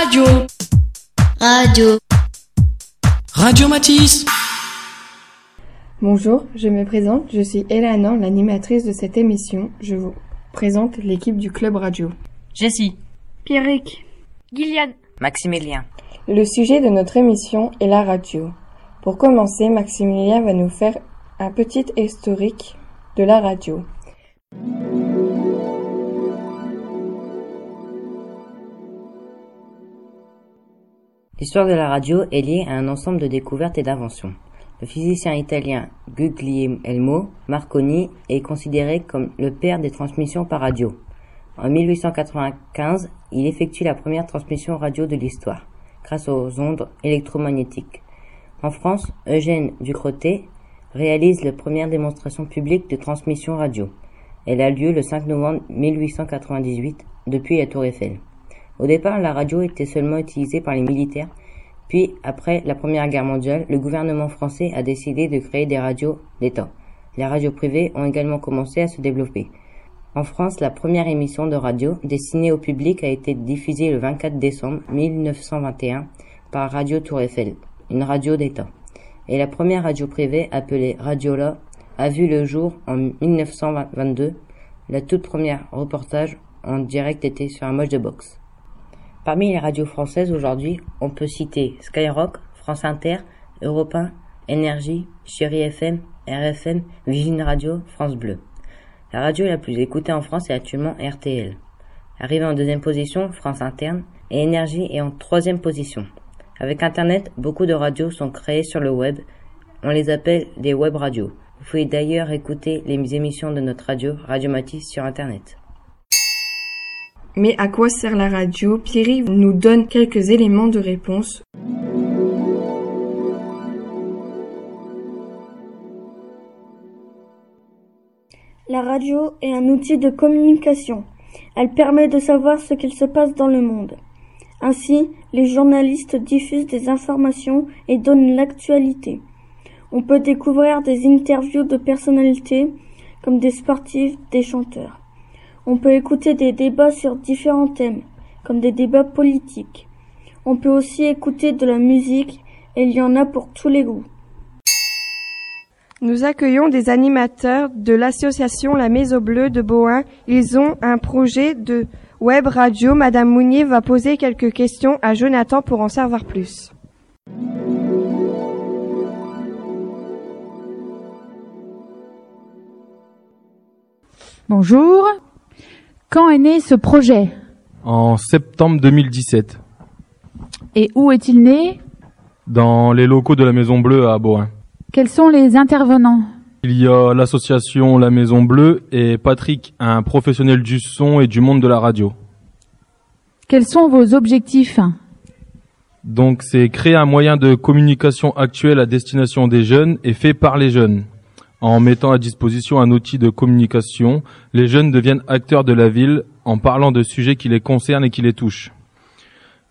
Radio. Radio. Radio Matisse. Bonjour, je me présente, je suis Elana, l'animatrice de cette émission. Je vous présente l'équipe du Club Radio. Jessie. Pierrick. Gillian. Maximilien. Le sujet de notre émission est la radio. Pour commencer, Maximilien va nous faire un petit historique de la radio. L'histoire de la radio est liée à un ensemble de découvertes et d'inventions. Le physicien italien Guglielmo Marconi est considéré comme le père des transmissions par radio. En 1895, il effectue la première transmission radio de l'histoire, grâce aux ondes électromagnétiques. En France, Eugène Ducrotay réalise la première démonstration publique de transmission radio. Elle a lieu le 5 novembre 1898 depuis la Tour Eiffel. Au départ, la radio était seulement utilisée par les militaires, puis après la Première Guerre mondiale, le gouvernement français a décidé de créer des radios d'État. Les radios privées ont également commencé à se développer. En France, la première émission de radio destinée au public a été diffusée le 24 décembre 1921 par Radio Tour Eiffel, une radio d'État. Et la première radio privée, appelée Radiola, a vu le jour en 1922. La toute première reportage en direct était sur un match de boxe. Parmi les radios françaises aujourd'hui, on peut citer Skyrock, France Inter, Europe 1, Énergie, Chérie FM, RFM, Vigine Radio, France Bleu. La radio la plus écoutée en France est actuellement RTL. Arrivée en deuxième position, France Interne, et Énergie est en troisième position. Avec Internet, beaucoup de radios sont créées sur le web. On les appelle des web radios. Vous pouvez d'ailleurs écouter les émissions de notre radio, Radio Matisse, sur Internet. Mais à quoi sert la radio? Pierry nous donne quelques éléments de réponse. La radio est un outil de communication. Elle permet de savoir ce qu'il se passe dans le monde. Ainsi, les journalistes diffusent des informations et donnent l'actualité. On peut découvrir des interviews de personnalités comme des sportifs, des chanteurs. On peut écouter des débats sur différents thèmes, comme des débats politiques. On peut aussi écouter de la musique, et il y en a pour tous les goûts. Nous accueillons des animateurs de l'association La Maison Bleue de Bohain. Ils ont un projet de web radio. Madame Mounier va poser quelques questions à Jonathan pour en savoir plus. Bonjour. Quand est né ce projet? En septembre 2017. Et où est-il né? Dans les locaux de la Maison Bleue à Bohain. Quels sont les intervenants? Il y a l'association La Maison Bleue et Patrick, un professionnel du son et du monde de la radio. Quels sont vos objectifs? Donc c'est créer un moyen de communication actuel à destination des jeunes et fait par les jeunes. En mettant à disposition un outil de communication, les jeunes deviennent acteurs de la ville en parlant de sujets qui les concernent et qui les touchent.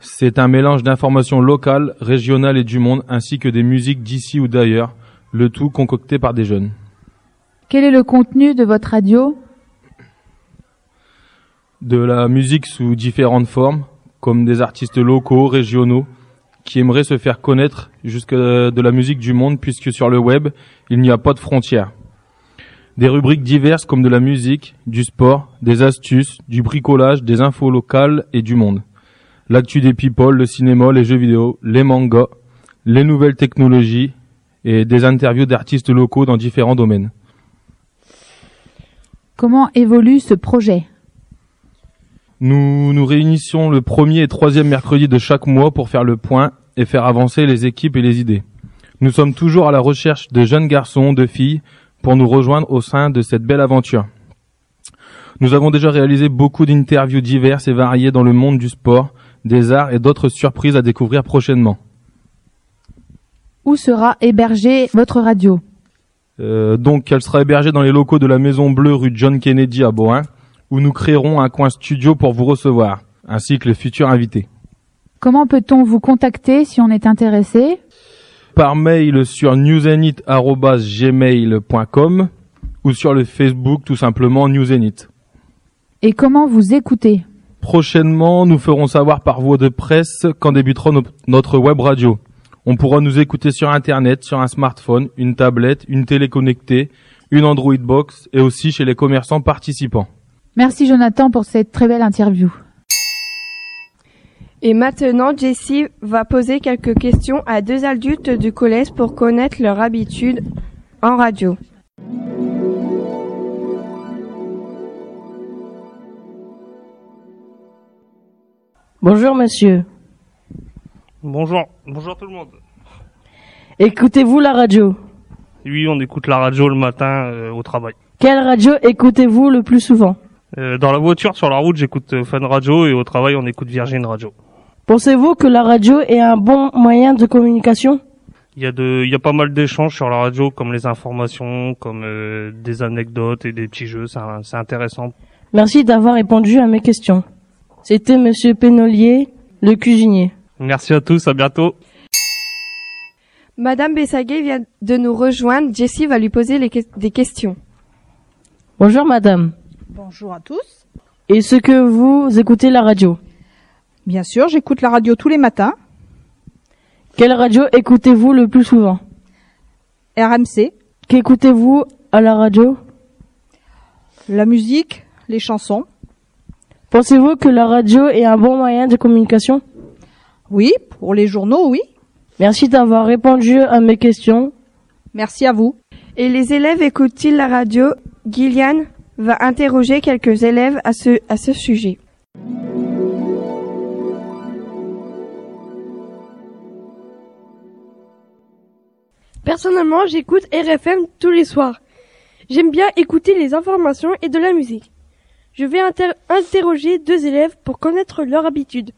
C'est un mélange d'informations locales, régionales et du monde, ainsi que des musiques d'ici ou d'ailleurs, le tout concocté par des jeunes. Quel est le contenu de votre radio? De la musique sous différentes formes, comme des artistes locaux, régionaux, qui aimeraient se faire connaître jusque de la musique du monde, puisque sur le web, il n'y a pas de frontières. Des rubriques diverses comme de la musique, du sport, des astuces, du bricolage, des infos locales et du monde. L'actu des people, le cinéma, les jeux vidéo, les mangas, les nouvelles technologies et des interviews d'artistes locaux dans différents domaines. Comment évolue ce projet? Nous nous réunissons le premier et troisième mercredi de chaque mois pour faire le point et faire avancer les équipes et les idées. Nous sommes toujours à la recherche de jeunes garçons, de filles, pour nous rejoindre au sein de cette belle aventure. Nous avons déjà réalisé beaucoup d'interviews diverses et variées dans le monde du sport, des arts et d'autres surprises à découvrir prochainement. Où sera hébergée votre radio? Euh, donc, elle sera hébergée dans les locaux de la Maison Bleue rue John Kennedy à Bohain, où nous créerons un coin studio pour vous recevoir, ainsi que les futurs invités. Comment peut-on vous contacter si on est intéressé? Par mail sur newsenit@gmail.com ou sur le Facebook tout simplement Newsenit. Et comment vous écoutez? Prochainement, nous ferons savoir par voie de presse quand débutera no- notre web radio. On pourra nous écouter sur Internet, sur un smartphone, une tablette, une télé connectée, une Android Box et aussi chez les commerçants participants. Merci Jonathan pour cette très belle interview. Et maintenant, Jessie va poser quelques questions à deux adultes du collège pour connaître leur habitude en radio. Bonjour monsieur. Bonjour, bonjour tout le monde. Écoutez-vous la radio? Oui, on écoute la radio le matin euh, au travail. Quelle radio écoutez-vous le plus souvent? Euh, dans la voiture, sur la route, j'écoute euh, Fun Radio et au travail, on écoute Virgin Radio. Pensez-vous que la radio est un bon moyen de communication? Il y a de, il y a pas mal d'échanges sur la radio, comme les informations, comme euh, des anecdotes et des petits jeux. C'est intéressant. Merci d'avoir répondu à mes questions. C'était monsieur Pénolier, le cuisinier. Merci à tous, à bientôt. Madame Bessaguet vient de nous rejoindre. Jessie va lui poser les que- des questions. Bonjour madame. Bonjour à tous. Est-ce que vous écoutez la radio Bien sûr, j'écoute la radio tous les matins. Quelle radio écoutez-vous le plus souvent RMC, Qu'écoutez-vous à la radio la musique, les chansons. Pensez-vous que la radio est un bon moyen de communication Oui, pour les journaux, oui. Merci d'avoir répondu à mes questions. Merci à vous. Et les élèves écoutent-ils la radio Gillian? Va interroger quelques élèves à ce, à ce sujet. Personnellement, j'écoute RFM tous les soirs. J'aime bien écouter les informations et de la musique. Je vais inter- interroger deux élèves pour connaître leur habitude.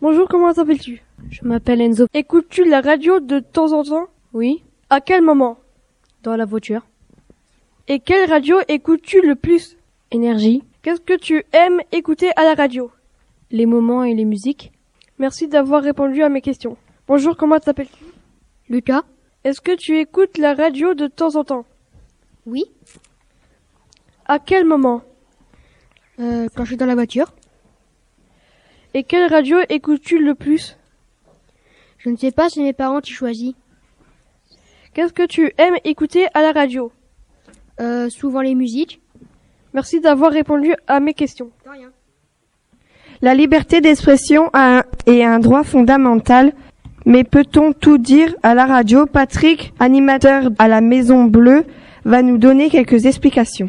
Bonjour, comment t'appelles-tu Je m'appelle Enzo. Écoutes-tu la radio de temps en temps? Oui, À quel moment? Dans la voiture. Et quelle radio écoutes-tu le plus? Énergie, Qu'est-ce que tu aimes écouter à la radio? Les moments et les musiques. Merci d'avoir répondu à mes questions. Bonjour, comment t'appelles-tu? Lucas Est-ce que tu écoutes la radio de temps en temps? Oui. À quel moment? Euh, quand je suis dans la voiture. Et quelle radio écoutes-tu le plus? Je ne sais pas, c'est mes parents qui choisissent. Qu'est-ce que tu aimes écouter à la radio? Euh, souvent les musiques. Merci d'avoir répondu à mes questions. De rien. La liberté d'expression est un droit fondamental, mais peut-on tout dire à la radio? Patrick, animateur à la Maison Bleue, va nous donner quelques explications.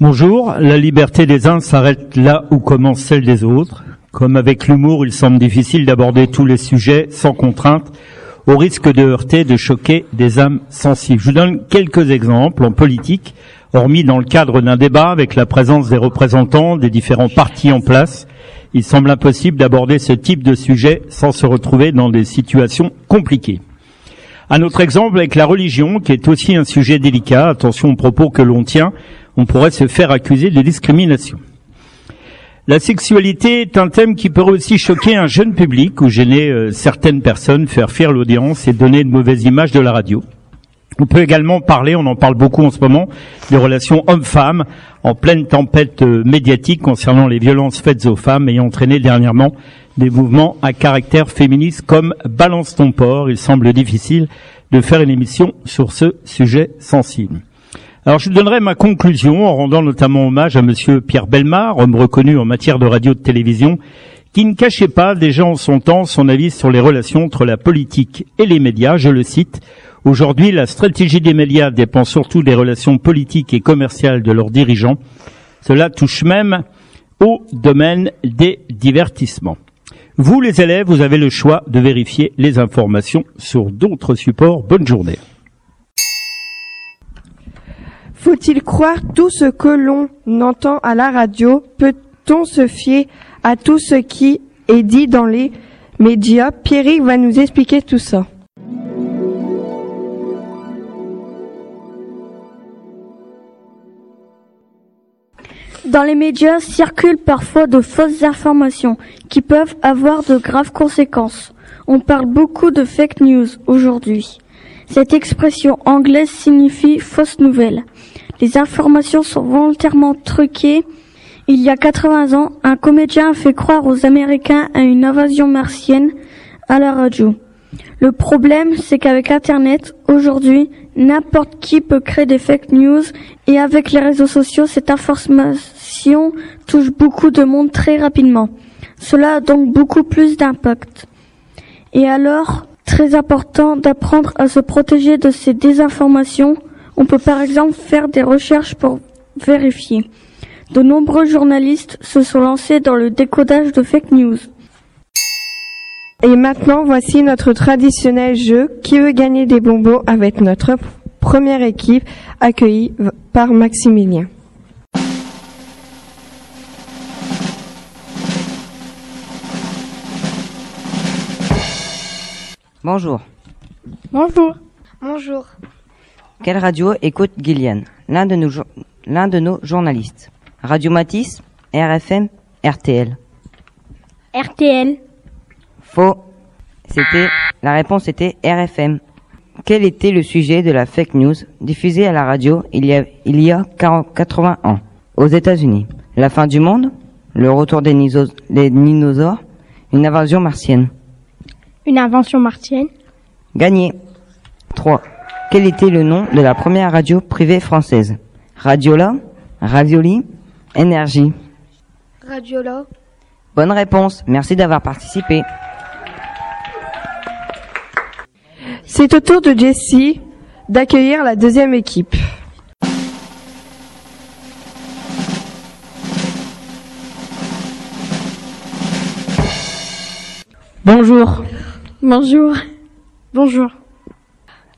Bonjour, la liberté des uns s'arrête là où commence celle des autres. Comme avec l'humour, il semble difficile d'aborder tous les sujets sans contrainte, au risque de heurter, de choquer des âmes sensibles. Je vous donne quelques exemples en politique, hormis dans le cadre d'un débat avec la présence des représentants des différents partis en place. Il semble impossible d'aborder ce type de sujet sans se retrouver dans des situations compliquées. Un autre exemple avec la religion, qui est aussi un sujet délicat. Attention aux propos que l'on tient, on pourrait se faire accuser de discrimination. La sexualité est un thème qui peut aussi choquer un jeune public ou gêner euh, certaines personnes, faire fuir l'audience et donner une mauvaise image de la radio. On peut également parler, on en parle beaucoup en ce moment, des relations hommes-femmes en pleine tempête euh, médiatique concernant les violences faites aux femmes ayant entraîné dernièrement des mouvements à caractère féministe comme Balance ton port. Il semble difficile de faire une émission sur ce sujet sensible. Alors je donnerai ma conclusion en rendant notamment hommage à monsieur Pierre Belmar, homme reconnu en matière de radio et de télévision, qui ne cachait pas déjà en son temps son avis sur les relations entre la politique et les médias. Je le cite. Aujourd'hui, la stratégie des médias dépend surtout des relations politiques et commerciales de leurs dirigeants. Cela touche même au domaine des divertissements. Vous, les élèves, vous avez le choix de vérifier les informations sur d'autres supports. Bonne journée. Faut-il croire tout ce que l'on entend à la radio? Peut-on se fier à tout ce qui est dit dans les médias? Pierrick va nous expliquer tout ça. Dans les médias circulent parfois de fausses informations qui peuvent avoir de graves conséquences. On parle beaucoup de fake news aujourd'hui. Cette expression anglaise signifie fausse nouvelle. Les informations sont volontairement truquées. Il y a 80 ans, un comédien a fait croire aux Américains à une invasion martienne à la radio. Le problème, c'est qu'avec Internet, aujourd'hui, n'importe qui peut créer des fake news et avec les réseaux sociaux, cette information touche beaucoup de monde très rapidement. Cela a donc beaucoup plus d'impact. Et alors, très important d'apprendre à se protéger de ces désinformations. On peut par exemple faire des recherches pour vérifier. De nombreux journalistes se sont lancés dans le décodage de fake news. Et maintenant, voici notre traditionnel jeu qui veut gagner des bonbons avec notre première équipe accueillie par Maximilien? Bonjour. Bonjour. Bonjour. Quelle radio écoute Gillian? L'un de, nos l'un de nos journalistes. Radio Matisse, RFM, RTL. RTL. Faux. C'était, la réponse était RFM. Quel était le sujet de la fake news diffusée à la radio il y a, il y a 40 80 ans? Aux États-Unis La fin du monde Le retour des, niso- des dinosaures Une invasion martienne Une invention martienne. Gagné. 3. Quel était le nom de la première radio privée française? Radiola Ravioli Énergie Radiola. Bonne réponse. Merci d'avoir participé. C'est au tour de Jessie d'accueillir la deuxième équipe. Bonjour. Bonjour. Bonjour.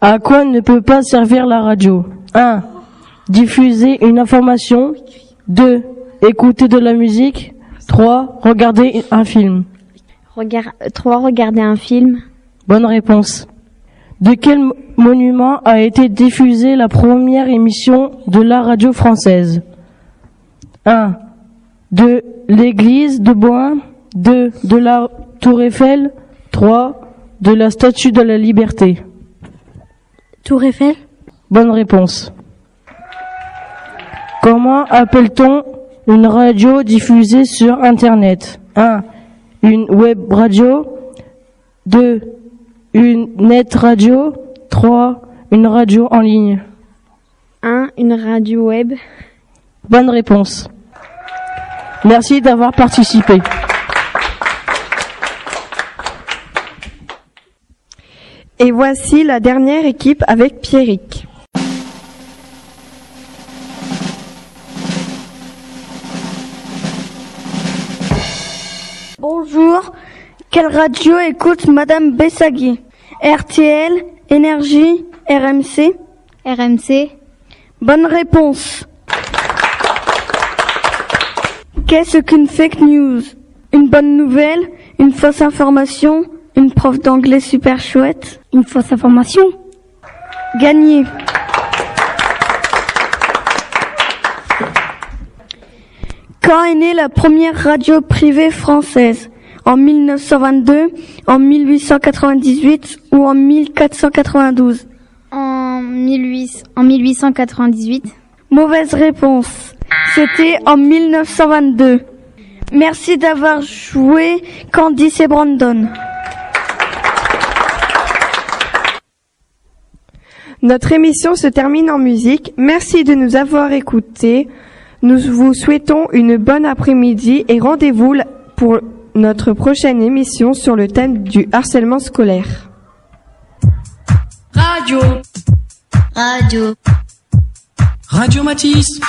À quoi ne peut pas servir la radio? 1. Diffuser une information. 2. Écouter de la musique. 3. Regarder un film. Regard... 3. Regarder un film. Bonne réponse. De quel mo- monument a été diffusée la première émission de la radio française? 1. De l'église de Boin. 2. De la tour Eiffel. 3. De la statue de la liberté. Tour Eiffel. Bonne réponse. Comment appelle-t-on une radio diffusée sur Internet? 1. Une web radio 2. Une net radio 3. Une radio en ligne 1. Une radio web. Bonne réponse. Merci d'avoir participé. Et voici la dernière équipe avec Pierrick. Bonjour. Quelle radio écoute Madame Bessagui RTL, Énergie, RMC RMC. Bonne réponse. Qu'est-ce qu'une fake news? Une bonne nouvelle? Une fausse information? Une prof d'anglais super chouette Une fausse information. Gagné. Quand est née la première radio privée française? En 1922, en 1898 ou en 1492 En, 18... en 1898. Mauvaise réponse. C'était en 1922. Merci d'avoir joué Candice et Brandon. Notre émission se termine en musique. Merci de nous avoir écoutés. Nous vous souhaitons une bonne après-midi et rendez-vous pour notre prochaine émission sur le thème du harcèlement scolaire. Radio. Radio. Radio Matisse.